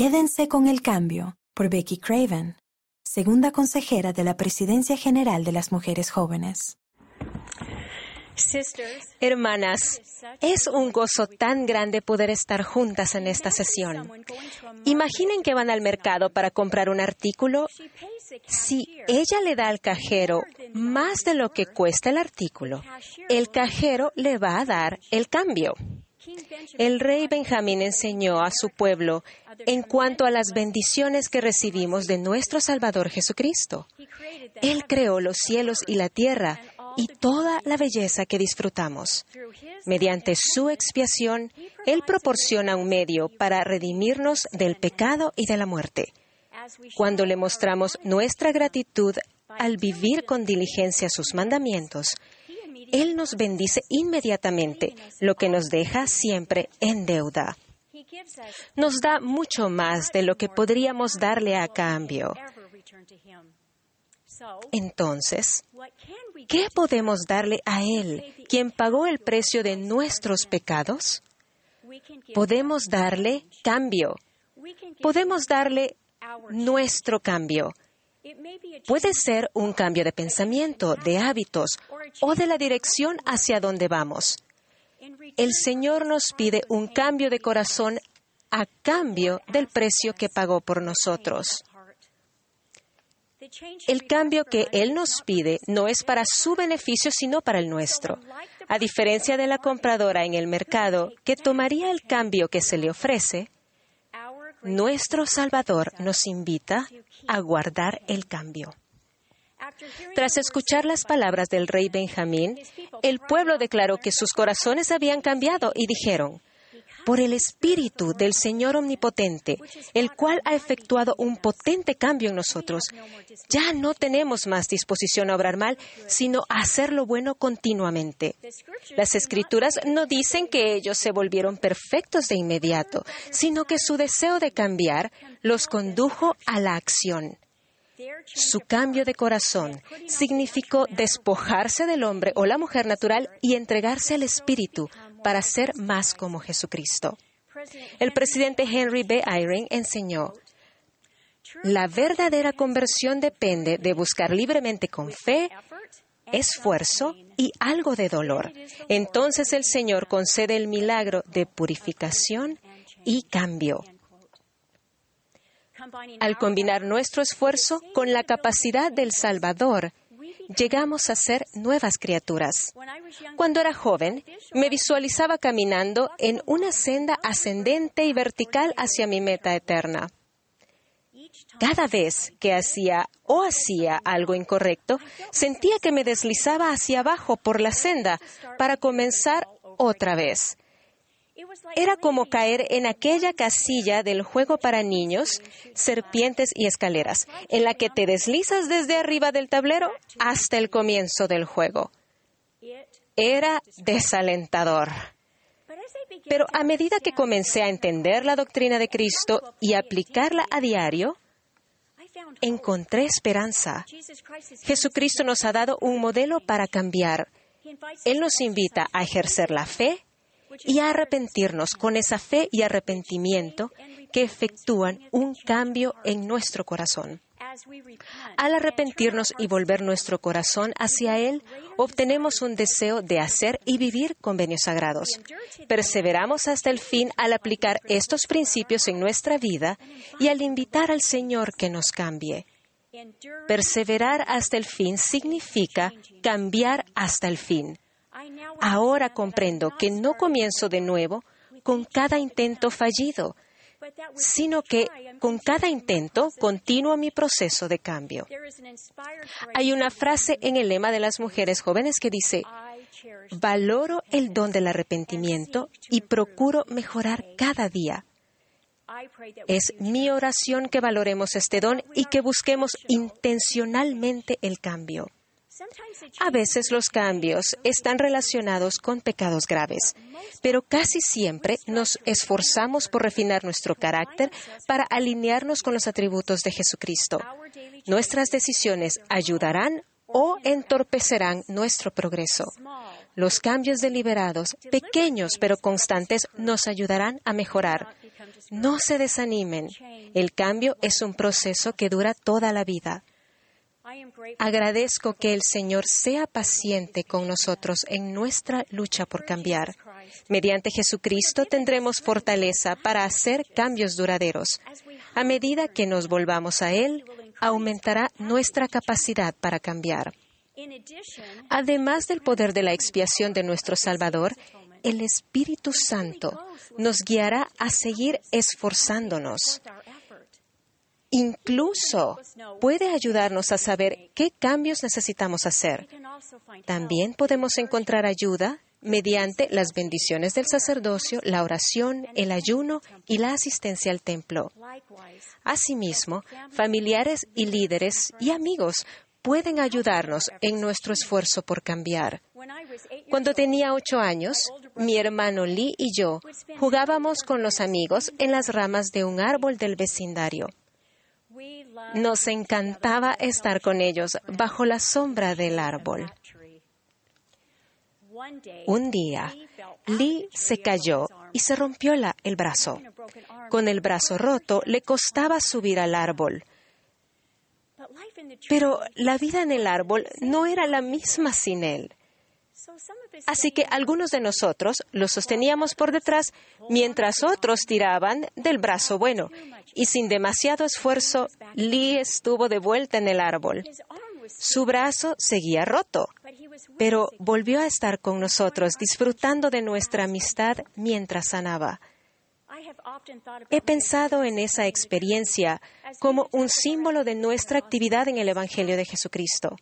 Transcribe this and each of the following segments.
Quédense con el cambio por Becky Craven, segunda consejera de la Presidencia General de las Mujeres Jóvenes. Hermanas, es un gozo tan grande poder estar juntas en esta sesión. Imaginen que van al mercado para comprar un artículo. Si ella le da al cajero más de lo que cuesta el artículo, el cajero le va a dar el cambio. El rey Benjamín enseñó a su pueblo en cuanto a las bendiciones que recibimos de nuestro Salvador Jesucristo. Él creó los cielos y la tierra y toda la belleza que disfrutamos. Mediante su expiación, Él proporciona un medio para redimirnos del pecado y de la muerte. Cuando le mostramos nuestra gratitud al vivir con diligencia sus mandamientos, él nos bendice inmediatamente, lo que nos deja siempre en deuda. Nos da mucho más de lo que podríamos darle a cambio. Entonces, ¿qué podemos darle a Él, quien pagó el precio de nuestros pecados? Podemos darle cambio. Podemos darle nuestro cambio. Puede ser un cambio de pensamiento, de hábitos o de la dirección hacia donde vamos. El Señor nos pide un cambio de corazón a cambio del precio que pagó por nosotros. El cambio que Él nos pide no es para su beneficio, sino para el nuestro. A diferencia de la compradora en el mercado, que tomaría el cambio que se le ofrece, nuestro Salvador nos invita a guardar el cambio. Tras escuchar las palabras del rey Benjamín, el pueblo declaró que sus corazones habían cambiado y dijeron, por el Espíritu del Señor Omnipotente, el cual ha efectuado un potente cambio en nosotros, ya no tenemos más disposición a obrar mal, sino a hacer lo bueno continuamente. Las Escrituras no dicen que ellos se volvieron perfectos de inmediato, sino que su deseo de cambiar los condujo a la acción. Su cambio de corazón significó despojarse del hombre o la mujer natural y entregarse al Espíritu para ser más como Jesucristo. El presidente Henry B. Eyring enseñó, la verdadera conversión depende de buscar libremente con fe, esfuerzo y algo de dolor. Entonces el Señor concede el milagro de purificación y cambio. Al combinar nuestro esfuerzo con la capacidad del Salvador, llegamos a ser nuevas criaturas. Cuando era joven, me visualizaba caminando en una senda ascendente y vertical hacia mi meta eterna. Cada vez que hacía o hacía algo incorrecto, sentía que me deslizaba hacia abajo por la senda para comenzar otra vez. Era como caer en aquella casilla del juego para niños, serpientes y escaleras, en la que te deslizas desde arriba del tablero hasta el comienzo del juego. Era desalentador. Pero a medida que comencé a entender la doctrina de Cristo y aplicarla a diario, encontré esperanza. Jesucristo nos ha dado un modelo para cambiar. Él nos invita a ejercer la fe y arrepentirnos con esa fe y arrepentimiento que efectúan un cambio en nuestro corazón. Al arrepentirnos y volver nuestro corazón hacia Él, obtenemos un deseo de hacer y vivir convenios sagrados. Perseveramos hasta el fin al aplicar estos principios en nuestra vida y al invitar al Señor que nos cambie. Perseverar hasta el fin significa cambiar hasta el fin. Ahora comprendo que no comienzo de nuevo con cada intento fallido, sino que con cada intento continúo mi proceso de cambio. Hay una frase en el lema de las mujeres jóvenes que dice, valoro el don del arrepentimiento y procuro mejorar cada día. Es mi oración que valoremos este don y que busquemos intencionalmente el cambio. A veces los cambios están relacionados con pecados graves, pero casi siempre nos esforzamos por refinar nuestro carácter para alinearnos con los atributos de Jesucristo. Nuestras decisiones ayudarán o entorpecerán nuestro progreso. Los cambios deliberados, pequeños pero constantes, nos ayudarán a mejorar. no se desanimen. El cambio es un proceso que dura toda la vida. Agradezco que el Señor sea paciente con nosotros en nuestra lucha por cambiar. Mediante Jesucristo tendremos fortaleza para hacer cambios duraderos. A medida que nos volvamos a Él, aumentará nuestra capacidad para cambiar. Además del poder de la expiación de nuestro Salvador, el Espíritu Santo nos guiará a seguir esforzándonos. Incluso puede ayudarnos a saber qué cambios necesitamos hacer. También podemos encontrar ayuda mediante las bendiciones del sacerdocio, la oración, el ayuno y la asistencia al templo. Asimismo, familiares y líderes y amigos pueden ayudarnos en nuestro esfuerzo por cambiar. Cuando tenía ocho años, mi hermano Lee y yo jugábamos con los amigos en las ramas de un árbol del vecindario. Nos encantaba estar con ellos bajo la sombra del árbol. Un día, Lee se cayó y se rompió el brazo. Con el brazo roto, le costaba subir al árbol. Pero la vida en el árbol no era la misma sin él. Así que algunos de nosotros lo sosteníamos por detrás mientras otros tiraban del brazo bueno. Y sin demasiado esfuerzo, Lee estuvo de vuelta en el árbol. Su brazo seguía roto, pero volvió a estar con nosotros disfrutando de nuestra amistad mientras sanaba. He pensado en esa experiencia como un símbolo de nuestra actividad en el Evangelio de Jesucristo.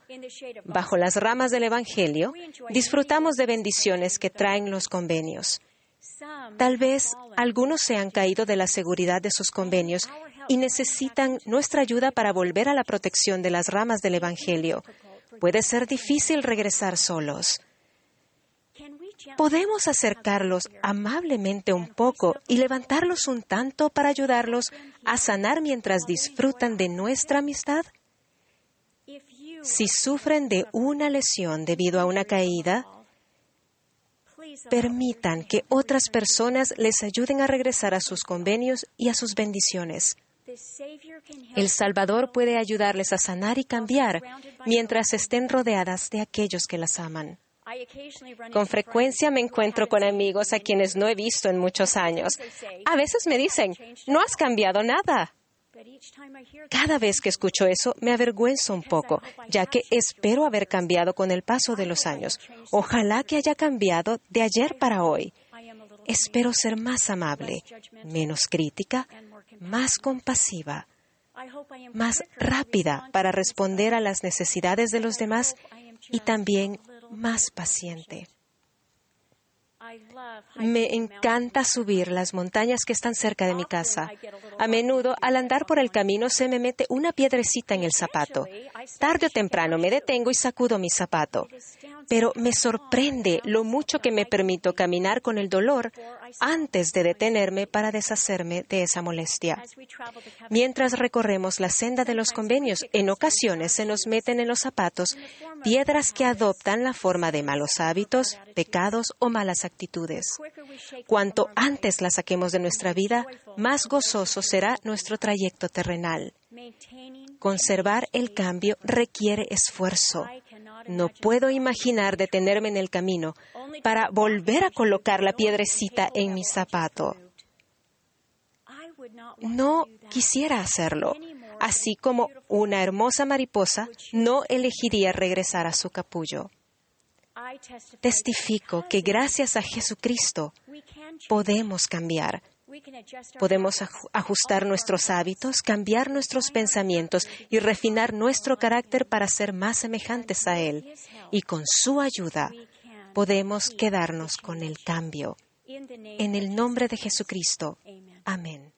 Bajo las ramas del Evangelio, disfrutamos de bendiciones que traen los convenios. Tal vez algunos se han caído de la seguridad de sus convenios y necesitan nuestra ayuda para volver a la protección de las ramas del Evangelio. Puede ser difícil regresar solos. ¿Podemos acercarlos amablemente un poco y levantarlos un tanto para ayudarlos a sanar mientras disfrutan de nuestra amistad? Si sufren de una lesión debido a una caída, permitan que otras personas les ayuden a regresar a sus convenios y a sus bendiciones. El Salvador puede ayudarles a sanar y cambiar mientras estén rodeadas de aquellos que las aman. Con frecuencia me encuentro con amigos a quienes no he visto en muchos años. A veces me dicen, no has cambiado nada. Cada vez que escucho eso me avergüenzo un poco, ya que espero haber cambiado con el paso de los años. Ojalá que haya cambiado de ayer para hoy. Espero ser más amable, menos crítica, más compasiva, más rápida para responder a las necesidades de los demás y también más paciente. Me encanta subir las montañas que están cerca de mi casa. A menudo, al andar por el camino, se me mete una piedrecita en el zapato. Tarde o temprano me detengo y sacudo mi zapato. Pero me sorprende lo mucho que me permito caminar con el dolor antes de detenerme para deshacerme de esa molestia. Mientras recorremos la senda de los convenios, en ocasiones se nos meten en los zapatos piedras que adoptan la forma de malos hábitos, pecados o malas actitudes. Cuanto antes las saquemos de nuestra vida, más gozoso será nuestro trayecto terrenal. Conservar el cambio requiere esfuerzo. No puedo imaginar detenerme en el camino para volver a colocar la piedrecita en mi zapato. No quisiera hacerlo, así como una hermosa mariposa no elegiría regresar a su capullo. Testifico que gracias a Jesucristo podemos cambiar. Podemos ajustar nuestros hábitos, cambiar nuestros pensamientos y refinar nuestro carácter para ser más semejantes a Él. Y con su ayuda podemos quedarnos con el cambio. En el nombre de Jesucristo. Amén.